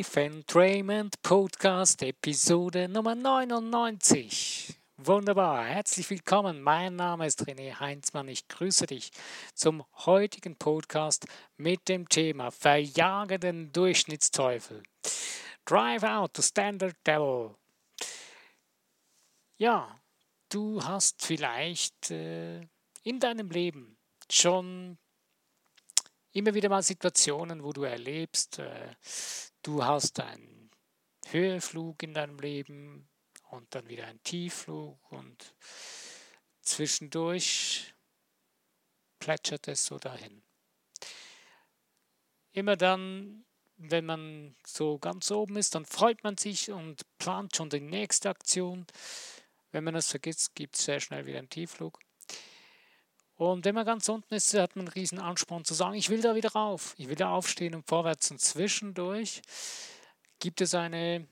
Life Entrainment Podcast Episode Nummer 99. Wunderbar, herzlich willkommen. Mein Name ist René Heinzmann. Ich grüße dich zum heutigen Podcast mit dem Thema Verjage den Durchschnittsteufel. Drive out the standard devil. Ja, du hast vielleicht äh, in deinem Leben schon immer wieder mal Situationen, wo du erlebst, äh, du hast einen Höheflug in deinem Leben und dann wieder einen Tiefflug und zwischendurch plätschert es so dahin. Immer dann, wenn man so ganz oben ist, dann freut man sich und plant schon die nächste Aktion. Wenn man das vergisst, gibt es sehr schnell wieder einen Tiefflug. Und wenn man ganz unten ist, hat man einen riesen Ansporn zu sagen, ich will da wieder rauf, ich will da aufstehen und vorwärts. Und zwischendurch gibt es eine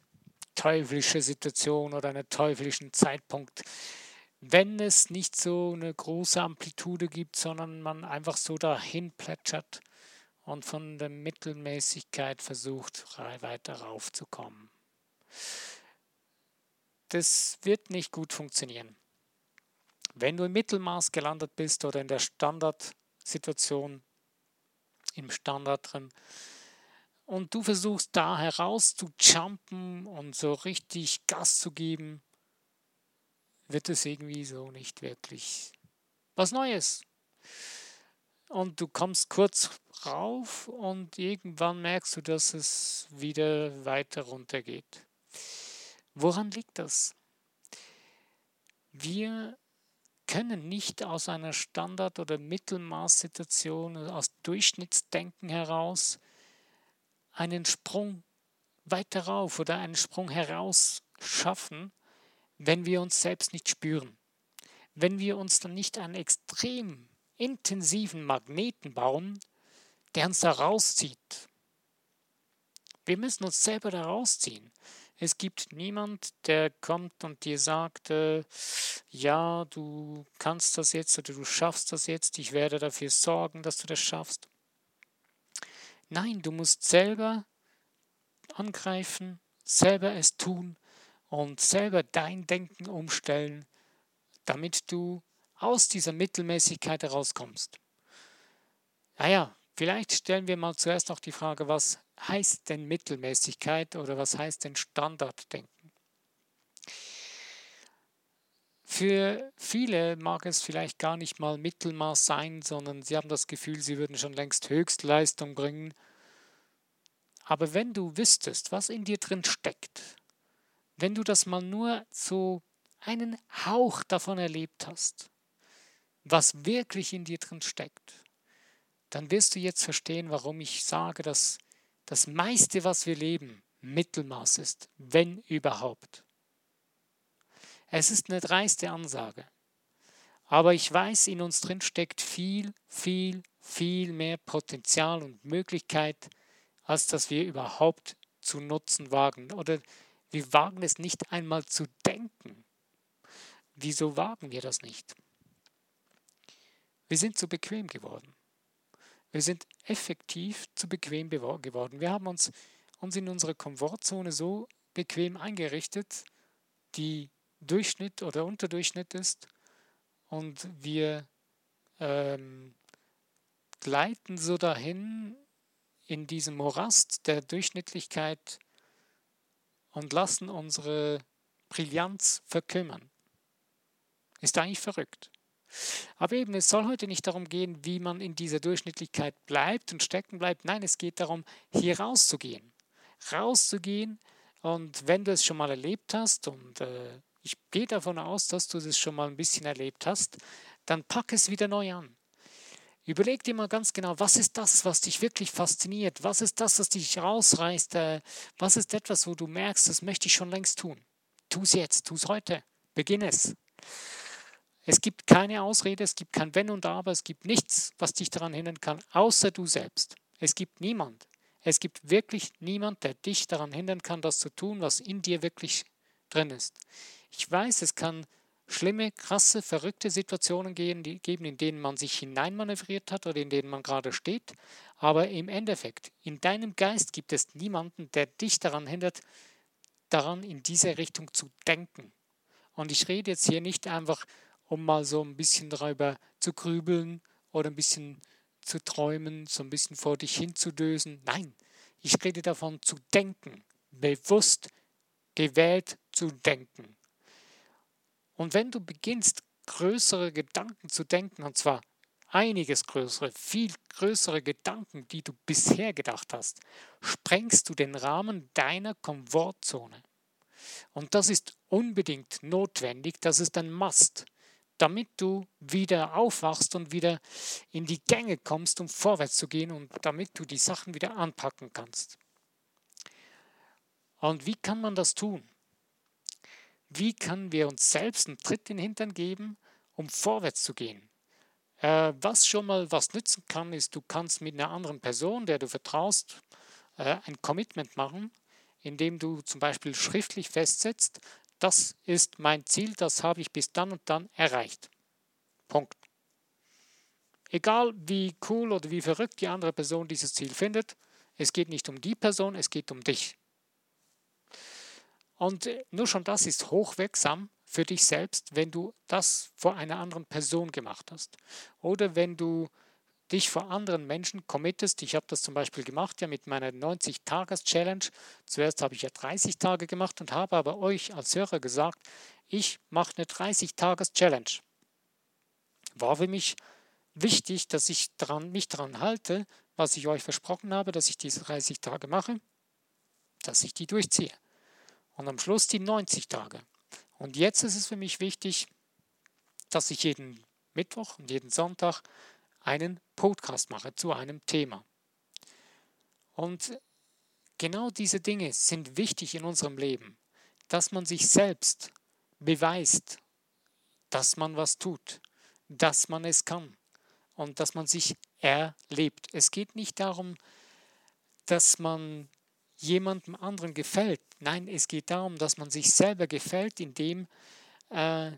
teuflische Situation oder einen teuflischen Zeitpunkt, wenn es nicht so eine große Amplitude gibt, sondern man einfach so dahin plätschert und von der Mittelmäßigkeit versucht, weiter raufzukommen. Das wird nicht gut funktionieren. Wenn du im Mittelmaß gelandet bist oder in der Standardsituation, im Standard drin, und du versuchst da heraus zu jumpen und so richtig Gas zu geben, wird es irgendwie so nicht wirklich was Neues. Und du kommst kurz rauf und irgendwann merkst du, dass es wieder weiter runter geht. Woran liegt das? Wir können nicht aus einer Standard- oder Mittelmaßsituation, aus Durchschnittsdenken heraus einen Sprung weiter rauf oder einen Sprung heraus schaffen, wenn wir uns selbst nicht spüren. Wenn wir uns dann nicht einen extrem intensiven Magneten bauen, der uns da rauszieht. Wir müssen uns selber da rausziehen. Es gibt niemand, der kommt und dir sagt, äh, ja, du kannst das jetzt oder du schaffst das jetzt, ich werde dafür sorgen, dass du das schaffst. Nein, du musst selber angreifen, selber es tun und selber dein Denken umstellen, damit du aus dieser Mittelmäßigkeit herauskommst. Naja, vielleicht stellen wir mal zuerst noch die Frage, was heißt denn Mittelmäßigkeit oder was heißt denn Standarddenken? Für viele mag es vielleicht gar nicht mal Mittelmaß sein, sondern sie haben das Gefühl, sie würden schon längst Höchstleistung bringen. Aber wenn du wüsstest, was in dir drin steckt, wenn du das mal nur so einen Hauch davon erlebt hast, was wirklich in dir drin steckt, dann wirst du jetzt verstehen, warum ich sage, dass das meiste, was wir leben, Mittelmaß ist, wenn überhaupt. Es ist eine dreiste Ansage. Aber ich weiß, in uns drin steckt viel, viel, viel mehr Potenzial und Möglichkeit, als dass wir überhaupt zu nutzen wagen. Oder wir wagen es nicht einmal zu denken. Wieso wagen wir das nicht? Wir sind zu bequem geworden. Wir sind effektiv zu bequem geworden. Wir haben uns, uns in unserer Komfortzone so bequem eingerichtet, die Durchschnitt oder Unterdurchschnitt ist. Und wir ähm, gleiten so dahin in diesem Morast der Durchschnittlichkeit und lassen unsere Brillanz verkümmern. Ist eigentlich verrückt. Aber eben, es soll heute nicht darum gehen, wie man in dieser Durchschnittlichkeit bleibt und stecken bleibt. Nein, es geht darum, hier rauszugehen. Rauszugehen und wenn du es schon mal erlebt hast, und äh, ich gehe davon aus, dass du es schon mal ein bisschen erlebt hast, dann pack es wieder neu an. Überleg dir mal ganz genau, was ist das, was dich wirklich fasziniert? Was ist das, was dich rausreißt? Äh, was ist etwas, wo du merkst, das möchte ich schon längst tun? Tu es jetzt, tu es heute, beginn es. Es gibt keine Ausrede, es gibt kein Wenn und Aber, es gibt nichts, was dich daran hindern kann, außer du selbst. Es gibt niemand. Es gibt wirklich niemand, der dich daran hindern kann, das zu tun, was in dir wirklich drin ist. Ich weiß, es kann schlimme, krasse, verrückte Situationen geben, in denen man sich hineinmanövriert hat oder in denen man gerade steht. Aber im Endeffekt, in deinem Geist gibt es niemanden, der dich daran hindert, daran in diese Richtung zu denken. Und ich rede jetzt hier nicht einfach, um mal so ein bisschen darüber zu grübeln oder ein bisschen zu träumen, so ein bisschen vor dich hinzudösen. Nein, ich rede davon zu denken, bewusst gewählt zu denken. Und wenn du beginnst, größere Gedanken zu denken, und zwar einiges größere, viel größere Gedanken, die du bisher gedacht hast, sprengst du den Rahmen deiner Komfortzone. Und das ist unbedingt notwendig, das ist ein Must, damit du wieder aufwachst und wieder in die Gänge kommst, um vorwärts zu gehen und damit du die Sachen wieder anpacken kannst. Und wie kann man das tun? Wie können wir uns selbst einen Tritt in den Hintern geben, um vorwärts zu gehen? Äh, was schon mal was nützen kann, ist, du kannst mit einer anderen Person, der du vertraust, äh, ein Commitment machen, indem du zum Beispiel schriftlich festsetzt, das ist mein Ziel, das habe ich bis dann und dann erreicht. Punkt. Egal wie cool oder wie verrückt die andere Person dieses Ziel findet, es geht nicht um die Person, es geht um dich. Und äh, nur schon das ist hochwirksam für dich selbst, wenn du das vor einer anderen Person gemacht hast. Oder wenn du dich vor anderen Menschen committest. Ich habe das zum Beispiel gemacht, ja mit meiner 90-Tages-Challenge. Zuerst habe ich ja 30 Tage gemacht und habe aber euch als Hörer gesagt, ich mache eine 30-Tages-Challenge. War für mich wichtig, dass ich dran, mich daran halte, was ich euch versprochen habe, dass ich diese 30 Tage mache, dass ich die durchziehe. Und am Schluss die 90 Tage. Und jetzt ist es für mich wichtig, dass ich jeden Mittwoch und jeden Sonntag einen Podcast mache zu einem Thema. Und genau diese Dinge sind wichtig in unserem Leben, dass man sich selbst beweist, dass man was tut, dass man es kann und dass man sich erlebt. Es geht nicht darum, dass man jemandem anderen gefällt. Nein, es geht darum, dass man sich selber gefällt, indem äh,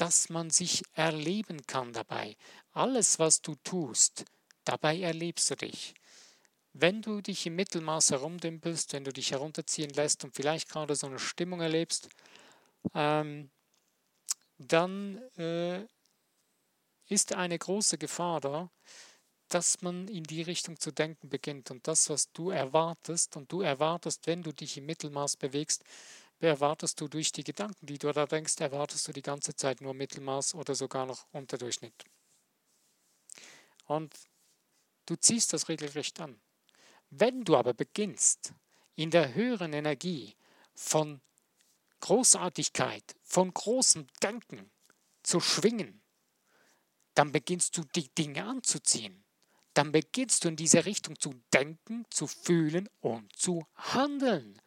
dass man sich erleben kann dabei. Alles, was du tust, dabei erlebst du dich. Wenn du dich im Mittelmaß herumdümpelst, wenn du dich herunterziehen lässt und vielleicht gerade so eine Stimmung erlebst, ähm, dann äh, ist eine große Gefahr da, dass man in die Richtung zu denken beginnt. Und das, was du erwartest, und du erwartest, wenn du dich im Mittelmaß bewegst, erwartest du durch die Gedanken, die du da denkst, erwartest du die ganze Zeit nur Mittelmaß oder sogar noch Unterdurchschnitt. Und du ziehst das regelrecht an. Wenn du aber beginnst, in der höheren Energie von Großartigkeit, von großem Denken zu schwingen, dann beginnst du die Dinge anzuziehen. Dann beginnst du in diese Richtung zu denken, zu fühlen und zu handeln.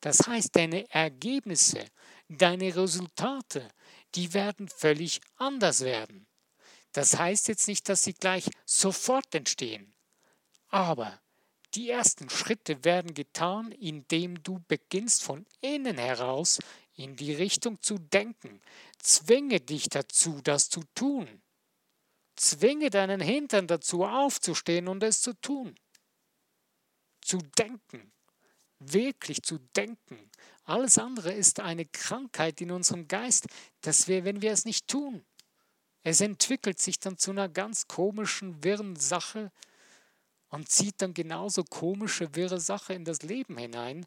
Das heißt, deine Ergebnisse, deine Resultate, die werden völlig anders werden. Das heißt jetzt nicht, dass sie gleich sofort entstehen. Aber die ersten Schritte werden getan, indem du beginnst von innen heraus in die Richtung zu denken. Zwinge dich dazu, das zu tun. Zwinge deinen Hintern dazu aufzustehen und es zu tun. Zu denken wirklich zu denken. Alles andere ist eine Krankheit in unserem Geist, dass wir, wenn wir es nicht tun, es entwickelt sich dann zu einer ganz komischen, wirren Sache und zieht dann genauso komische, wirre Sache in das Leben hinein.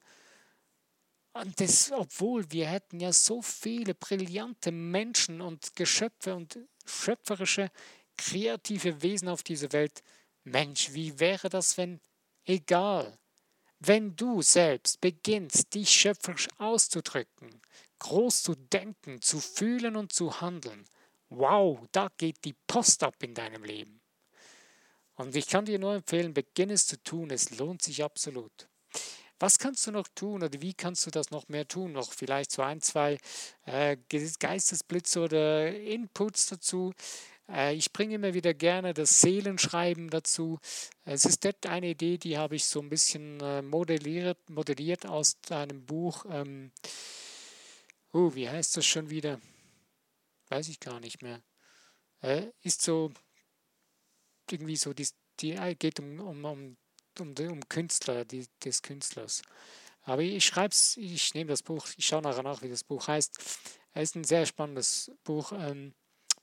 Und das, obwohl wir hätten ja so viele brillante Menschen und Geschöpfe und schöpferische, kreative Wesen auf dieser Welt. Mensch, wie wäre das, wenn, egal, wenn du selbst beginnst, dich schöpferisch auszudrücken, groß zu denken, zu fühlen und zu handeln, wow, da geht die Post ab in deinem Leben. Und ich kann dir nur empfehlen, beginne es zu tun, es lohnt sich absolut. Was kannst du noch tun oder wie kannst du das noch mehr tun? Noch vielleicht so ein, zwei äh, Geistesblitze oder Inputs dazu. Äh, ich bringe immer wieder gerne das Seelenschreiben dazu. Es ist eine Idee, die habe ich so ein bisschen äh, modelliert, modelliert aus einem Buch. Ähm, uh, wie heißt das schon wieder? Weiß ich gar nicht mehr. Äh, ist so irgendwie so die, die geht um, um, um, um, um Künstler, die, des Künstlers. Aber ich schreibe es, ich nehme das Buch, ich schaue nachher nach, wie das Buch heißt. Es ist ein sehr spannendes Buch, ähm,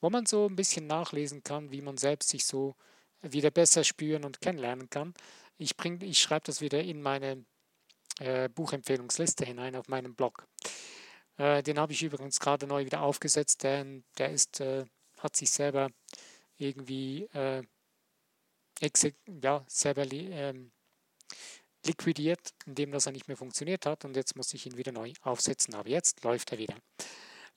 wo man so ein bisschen nachlesen kann, wie man selbst sich so wieder besser spüren und kennenlernen kann. Ich, ich schreibe das wieder in meine äh, Buchempfehlungsliste hinein auf meinem Blog. Äh, den habe ich übrigens gerade neu wieder aufgesetzt, denn der ist, äh, hat sich selber irgendwie äh, ja, selber ähm, liquidiert, indem das er nicht mehr funktioniert hat und jetzt muss ich ihn wieder neu aufsetzen, aber jetzt läuft er wieder.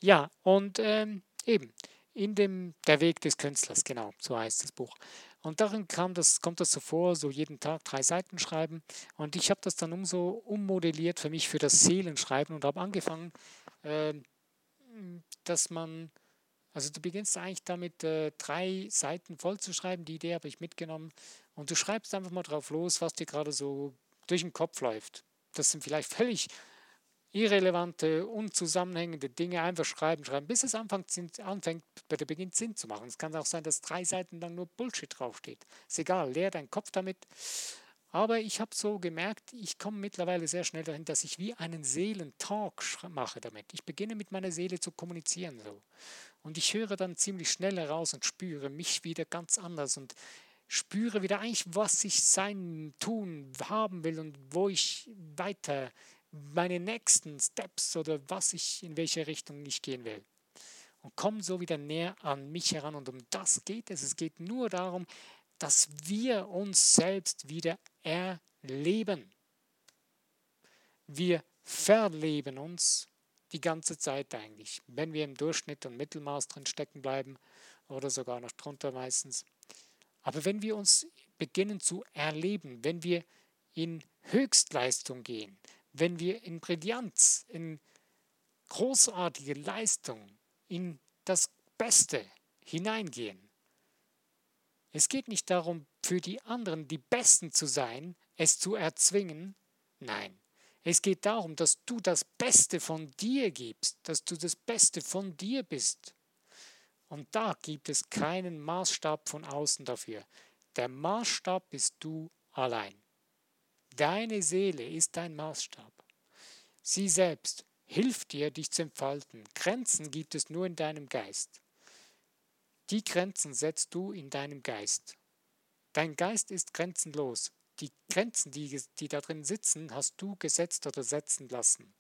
Ja, und ähm, eben, in dem Der Weg des Künstlers, genau, so heißt das Buch. Und darin kam das, kommt das so vor, so jeden Tag drei Seiten schreiben. Und ich habe das dann umso ummodelliert für mich für das Seelenschreiben und habe angefangen, äh, dass man, also du beginnst eigentlich damit, äh, drei Seiten voll zu schreiben. Die Idee habe ich mitgenommen. Und du schreibst einfach mal drauf los, was dir gerade so durch den Kopf läuft. Das sind vielleicht völlig irrelevante, unzusammenhängende Dinge einfach schreiben, schreiben, bis es anfängt, anfängt beginnt Sinn zu machen. Es kann auch sein, dass drei Seiten lang nur Bullshit draufsteht. Ist egal, leer deinen Kopf damit. Aber ich habe so gemerkt, ich komme mittlerweile sehr schnell dahin, dass ich wie einen Seelentalk mache damit. Ich beginne mit meiner Seele zu kommunizieren so. Und ich höre dann ziemlich schnell heraus und spüre mich wieder ganz anders und spüre wieder eigentlich, was ich sein, tun, haben will und wo ich weiter meine nächsten Steps oder was ich, in welche Richtung ich gehen will. Und komme so wieder näher an mich heran. Und um das geht es. Es geht nur darum, dass wir uns selbst wieder erleben. Wir verleben uns die ganze Zeit eigentlich, wenn wir im Durchschnitt und Mittelmaß drin stecken bleiben oder sogar noch drunter meistens. Aber wenn wir uns beginnen zu erleben, wenn wir in Höchstleistung gehen, wenn wir in Brillanz, in großartige Leistung, in das Beste hineingehen. Es geht nicht darum, für die anderen die Besten zu sein, es zu erzwingen. Nein, es geht darum, dass du das Beste von dir gibst, dass du das Beste von dir bist. Und da gibt es keinen Maßstab von außen dafür. Der Maßstab bist du allein. Deine Seele ist dein Maßstab. Sie selbst hilft dir, dich zu entfalten. Grenzen gibt es nur in deinem Geist. Die Grenzen setzt du in deinem Geist. Dein Geist ist grenzenlos. Die Grenzen, die, die da drin sitzen, hast du gesetzt oder setzen lassen.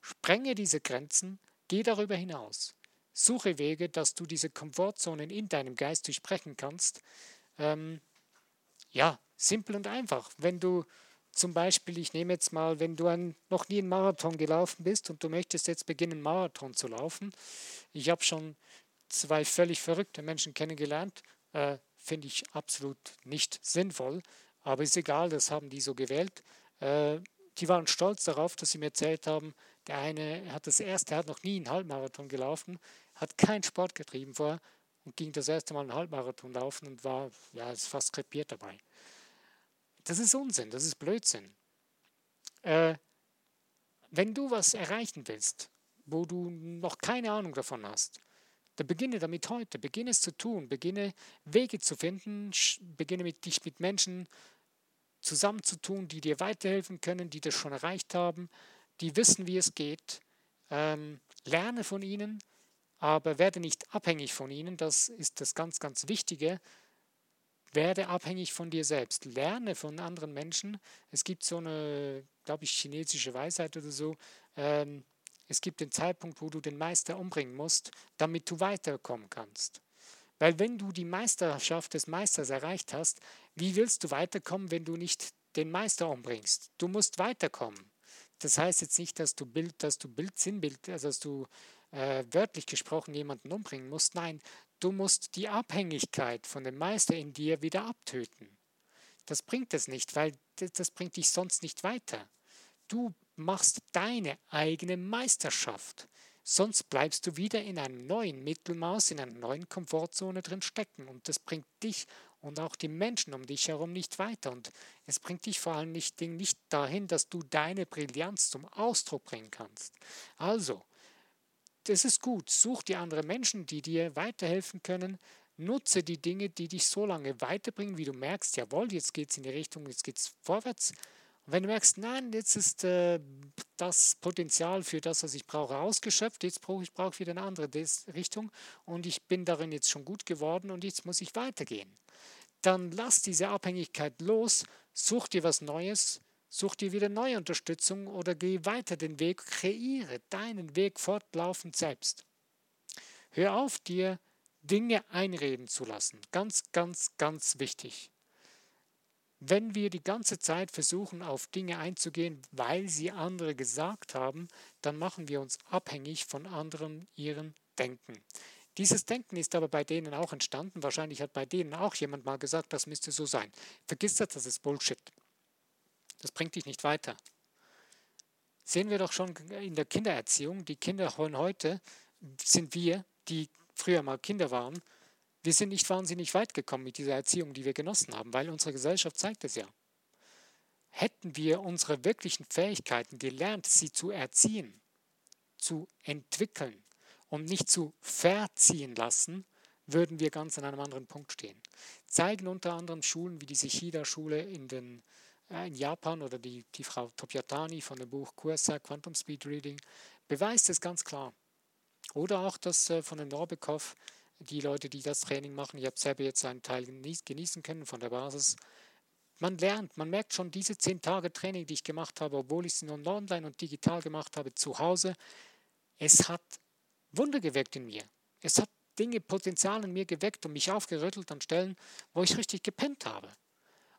Sprenge diese Grenzen, geh darüber hinaus. Suche Wege, dass du diese Komfortzonen in deinem Geist durchbrechen kannst. Ähm, ja, simpel und einfach. Wenn du zum Beispiel, ich nehme jetzt mal, wenn du ein, noch nie einen Marathon gelaufen bist und du möchtest jetzt beginnen, Marathon zu laufen. Ich habe schon zwei völlig verrückte Menschen kennengelernt. Äh, Finde ich absolut nicht sinnvoll, aber ist egal, das haben die so gewählt. Äh, die waren stolz darauf, dass sie mir erzählt haben, der eine hat das erste, er hat noch nie einen Halbmarathon gelaufen, hat keinen Sport getrieben vorher und ging das erste Mal einen Halbmarathon laufen und war ja, ist fast krepiert dabei. Das ist Unsinn, das ist Blödsinn. Äh, wenn du was erreichen willst, wo du noch keine Ahnung davon hast, dann beginne damit heute, beginne es zu tun, beginne Wege zu finden, beginne mit dich mit Menschen zusammenzutun, die dir weiterhelfen können, die das schon erreicht haben, die wissen, wie es geht. Ähm, lerne von ihnen, aber werde nicht abhängig von ihnen. Das ist das ganz, ganz Wichtige. Werde abhängig von dir selbst. Lerne von anderen Menschen. Es gibt so eine, glaube ich, chinesische Weisheit oder so. Ähm, es gibt den Zeitpunkt, wo du den Meister umbringen musst, damit du weiterkommen kannst. Weil wenn du die Meisterschaft des Meisters erreicht hast, wie willst du weiterkommen, wenn du nicht den Meister umbringst? Du musst weiterkommen. Das heißt jetzt nicht, dass du Bild, dass du Bild, Sinnbild, also dass du äh, wörtlich gesprochen jemanden umbringen musst. Nein, du musst die Abhängigkeit von dem Meister in dir wieder abtöten. Das bringt es nicht, weil das bringt dich sonst nicht weiter. Du machst deine eigene Meisterschaft. Sonst bleibst du wieder in einem neuen Mittelmaß, in einer neuen Komfortzone drin stecken. Und das bringt dich und auch die Menschen um dich herum nicht weiter. Und es bringt dich vor allem nicht, nicht dahin, dass du deine Brillanz zum Ausdruck bringen kannst. Also, das ist gut. Such dir andere Menschen, die dir weiterhelfen können. Nutze die Dinge, die dich so lange weiterbringen, wie du merkst, jawohl, jetzt geht es in die Richtung, jetzt geht es vorwärts. Und wenn du merkst, nein, jetzt ist äh, das Potenzial für das, was ich brauche, ausgeschöpft, jetzt brauche ich brauche wieder eine andere Richtung und ich bin darin jetzt schon gut geworden und jetzt muss ich weitergehen. Dann lass diese Abhängigkeit los, such dir was Neues, such dir wieder neue Unterstützung oder geh weiter den Weg, kreiere deinen Weg fortlaufend selbst. Hör auf, dir Dinge einreden zu lassen. Ganz, ganz, ganz wichtig. Wenn wir die ganze Zeit versuchen, auf Dinge einzugehen, weil sie andere gesagt haben, dann machen wir uns abhängig von anderen ihren Denken. Dieses Denken ist aber bei denen auch entstanden. Wahrscheinlich hat bei denen auch jemand mal gesagt, das müsste so sein. Vergiss das, das ist Bullshit. Das bringt dich nicht weiter. Sehen wir doch schon in der Kindererziehung, die Kinder von heute sind wir, die früher mal Kinder waren, wir sind nicht wahnsinnig weit gekommen mit dieser Erziehung, die wir genossen haben, weil unsere Gesellschaft zeigt es ja. Hätten wir unsere wirklichen Fähigkeiten gelernt, sie zu erziehen, zu entwickeln und nicht zu verziehen lassen, würden wir ganz an einem anderen Punkt stehen. Zeigen unter anderem Schulen wie die Shida-Schule in, äh, in Japan oder die, die Frau Topiatani von dem Buch Kursa Quantum Speed Reading beweist es ganz klar. Oder auch das äh, von den Norbekov, die Leute, die das Training machen. Ich habe selber jetzt einen Teil genießen können von der Basis. Man lernt, man merkt schon diese zehn Tage Training, die ich gemacht habe, obwohl ich sie nur online und digital gemacht habe, zu Hause. Es hat Wunder geweckt in mir. Es hat Dinge, Potenzial in mir geweckt und mich aufgerüttelt an Stellen, wo ich richtig gepennt habe.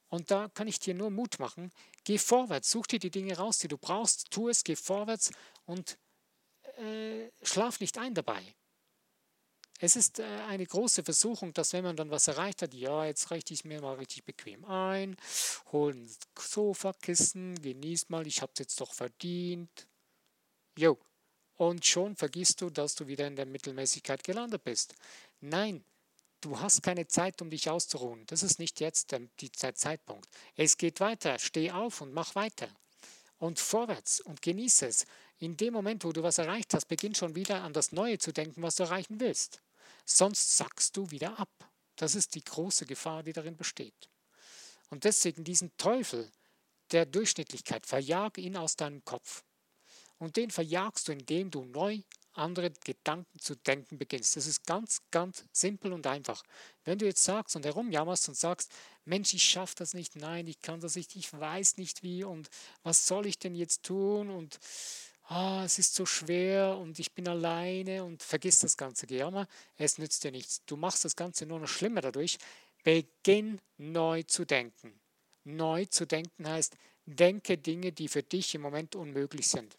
Und da kann ich dir nur Mut machen. Geh vorwärts, such dir die Dinge raus, die du brauchst, tu es, geh vorwärts und äh, schlaf nicht ein dabei. Es ist äh, eine große Versuchung, dass wenn man dann was erreicht hat, ja, jetzt richte ich mir mal richtig bequem ein, hol ein Sofakissen, genieß mal, ich habe es jetzt doch verdient. Jo. Und schon vergisst du, dass du wieder in der Mittelmäßigkeit gelandet bist. Nein, du hast keine Zeit, um dich auszuruhen. Das ist nicht jetzt der, Zeitpunkt. Es geht weiter. Steh auf und mach weiter. Und vorwärts und genieße es in dem Moment, wo du was erreicht hast, beginn schon wieder an das Neue zu denken, was du erreichen willst. Sonst sackst du wieder ab. Das ist die große Gefahr, die darin besteht. Und deswegen diesen Teufel der Durchschnittlichkeit, verjag ihn aus deinem Kopf. Und den verjagst du, indem du neu andere Gedanken zu denken beginnst. Das ist ganz, ganz simpel und einfach. Wenn du jetzt sagst und herumjammerst und sagst, Mensch, ich schaffe das nicht, nein, ich kann das nicht, ich weiß nicht wie und was soll ich denn jetzt tun und ah, es ist so schwer und ich bin alleine und vergiss das ganze Gejammer, es nützt dir nichts. Du machst das Ganze nur noch schlimmer dadurch. Beginn neu zu denken. Neu zu denken heißt, denke Dinge, die für dich im Moment unmöglich sind.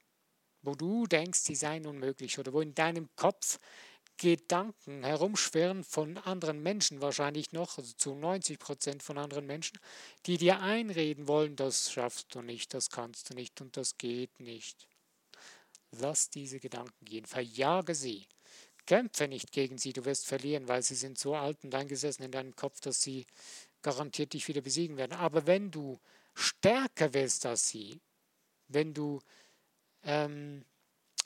Wo du denkst, sie seien unmöglich oder wo in deinem Kopf Gedanken herumschwirren von anderen Menschen wahrscheinlich noch, also zu 90 Prozent von anderen Menschen, die dir einreden wollen, das schaffst du nicht, das kannst du nicht und das geht nicht. Lass diese Gedanken gehen, verjage sie. Kämpfe nicht gegen sie, du wirst verlieren, weil sie sind so alt und eingesessen in deinem Kopf, dass sie garantiert dich wieder besiegen werden. Aber wenn du stärker wirst als sie, wenn du ähm,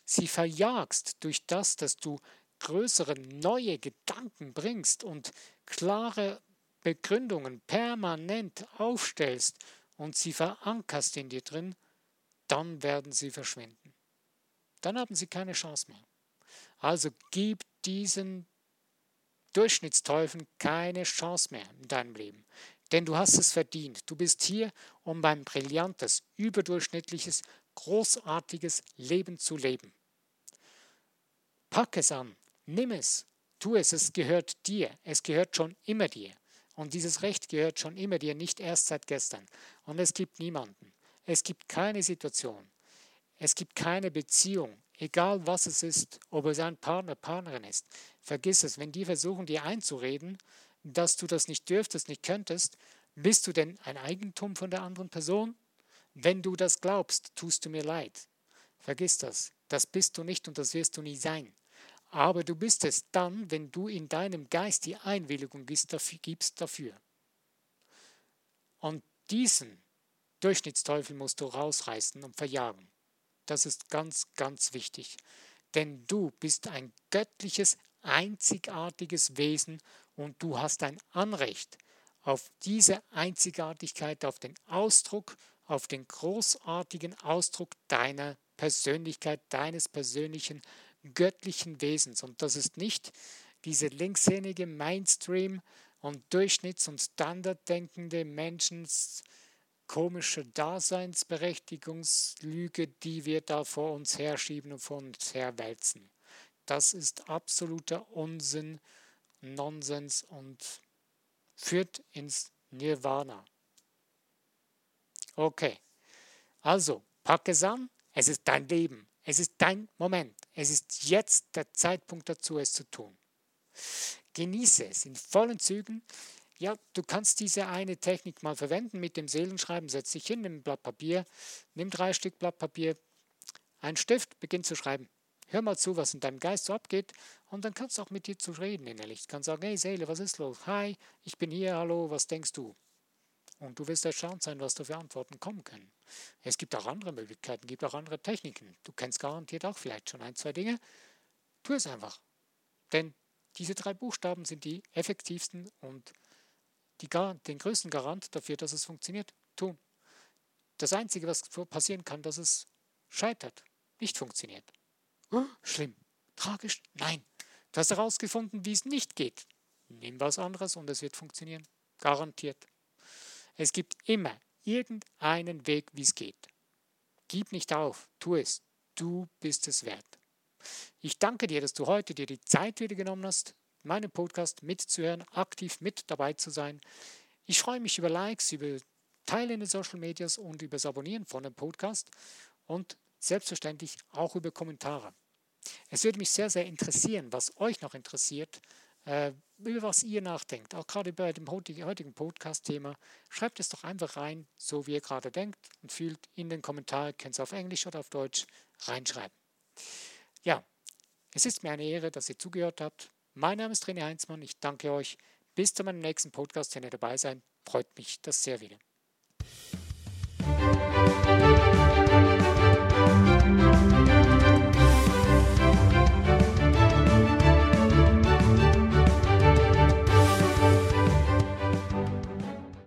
sie verjagst durch das, dass du größere neue Gedanken bringst und klare Begründungen permanent aufstellst und sie verankerst in dir drin, dann werden sie verschwinden dann haben sie keine Chance mehr. Also gib diesen Durchschnittsteufeln keine Chance mehr in deinem Leben. Denn du hast es verdient. Du bist hier, um ein brillantes, überdurchschnittliches, großartiges Leben zu leben. Pack es an, nimm es, tu es, es gehört dir, es gehört schon immer dir. Und dieses Recht gehört schon immer dir, nicht erst seit gestern. Und es gibt niemanden, es gibt keine Situation, es gibt keine Beziehung, egal was es ist, ob es ein Partner, Partnerin ist. Vergiss es, wenn die versuchen, dir einzureden, dass du das nicht dürftest, nicht könntest, bist du denn ein Eigentum von der anderen Person? Wenn du das glaubst, tust du mir leid. Vergiss das. Das bist du nicht und das wirst du nie sein. Aber du bist es dann, wenn du in deinem Geist die Einwilligung gibst dafür. Und diesen Durchschnittsteufel musst du rausreißen und verjagen. Das ist ganz, ganz wichtig. Denn du bist ein göttliches, einzigartiges Wesen und du hast ein Anrecht auf diese Einzigartigkeit, auf den Ausdruck, auf den großartigen Ausdruck deiner Persönlichkeit, deines persönlichen göttlichen Wesens. Und das ist nicht diese linkshändige Mainstream- und Durchschnitts- und Standarddenkende Menschen komische Daseinsberechtigungslüge, die wir da vor uns herschieben und vor uns herwälzen. Das ist absoluter Unsinn, Nonsens und führt ins Nirvana. Okay, also pack es an, es ist dein Leben, es ist dein Moment, es ist jetzt der Zeitpunkt dazu, es zu tun. Genieße es in vollen Zügen. Ja, du kannst diese eine Technik mal verwenden mit dem Seelenschreiben. Setz dich hin, nimm ein Blatt Papier, nimm drei Stück Blatt Papier, einen Stift, beginn zu schreiben. Hör mal zu, was in deinem Geist so abgeht und dann kannst du auch mit dir zu reden innerlich. Du kannst sagen, hey Seele, was ist los? Hi, ich bin hier, hallo, was denkst du? Und du wirst erstaunt sein, was da für Antworten kommen können. Es gibt auch andere Möglichkeiten, gibt auch andere Techniken. Du kennst garantiert auch vielleicht schon ein, zwei Dinge. Tu es einfach. Denn diese drei Buchstaben sind die effektivsten und die, den größten Garant dafür, dass es funktioniert. Tun. Das Einzige, was passieren kann, dass es scheitert, nicht funktioniert. Oh, schlimm, tragisch, nein. Du hast herausgefunden, wie es nicht geht. Nimm was anderes und es wird funktionieren. Garantiert. Es gibt immer irgendeinen Weg, wie es geht. Gib nicht auf, tu es. Du bist es wert. Ich danke dir, dass du heute dir die Zeit wieder genommen hast, meinen Podcast mitzuhören, aktiv mit dabei zu sein. Ich freue mich über Likes, über Teilen in den Social Medias und über das Abonnieren von dem Podcast und selbstverständlich auch über Kommentare. Es würde mich sehr, sehr interessieren, was euch noch interessiert, äh, über was ihr nachdenkt. Auch gerade bei dem heutigen Podcast-Thema. Schreibt es doch einfach rein, so wie ihr gerade denkt und fühlt in den Kommentar, könnt ihr auf Englisch oder auf Deutsch reinschreiben. Ja, es ist mir eine Ehre, dass ihr zugehört habt. Mein Name ist René Heinzmann. Ich danke euch. Bis zu meinem nächsten Podcast, wenn ihr dabei seid. Freut mich das sehr wieder.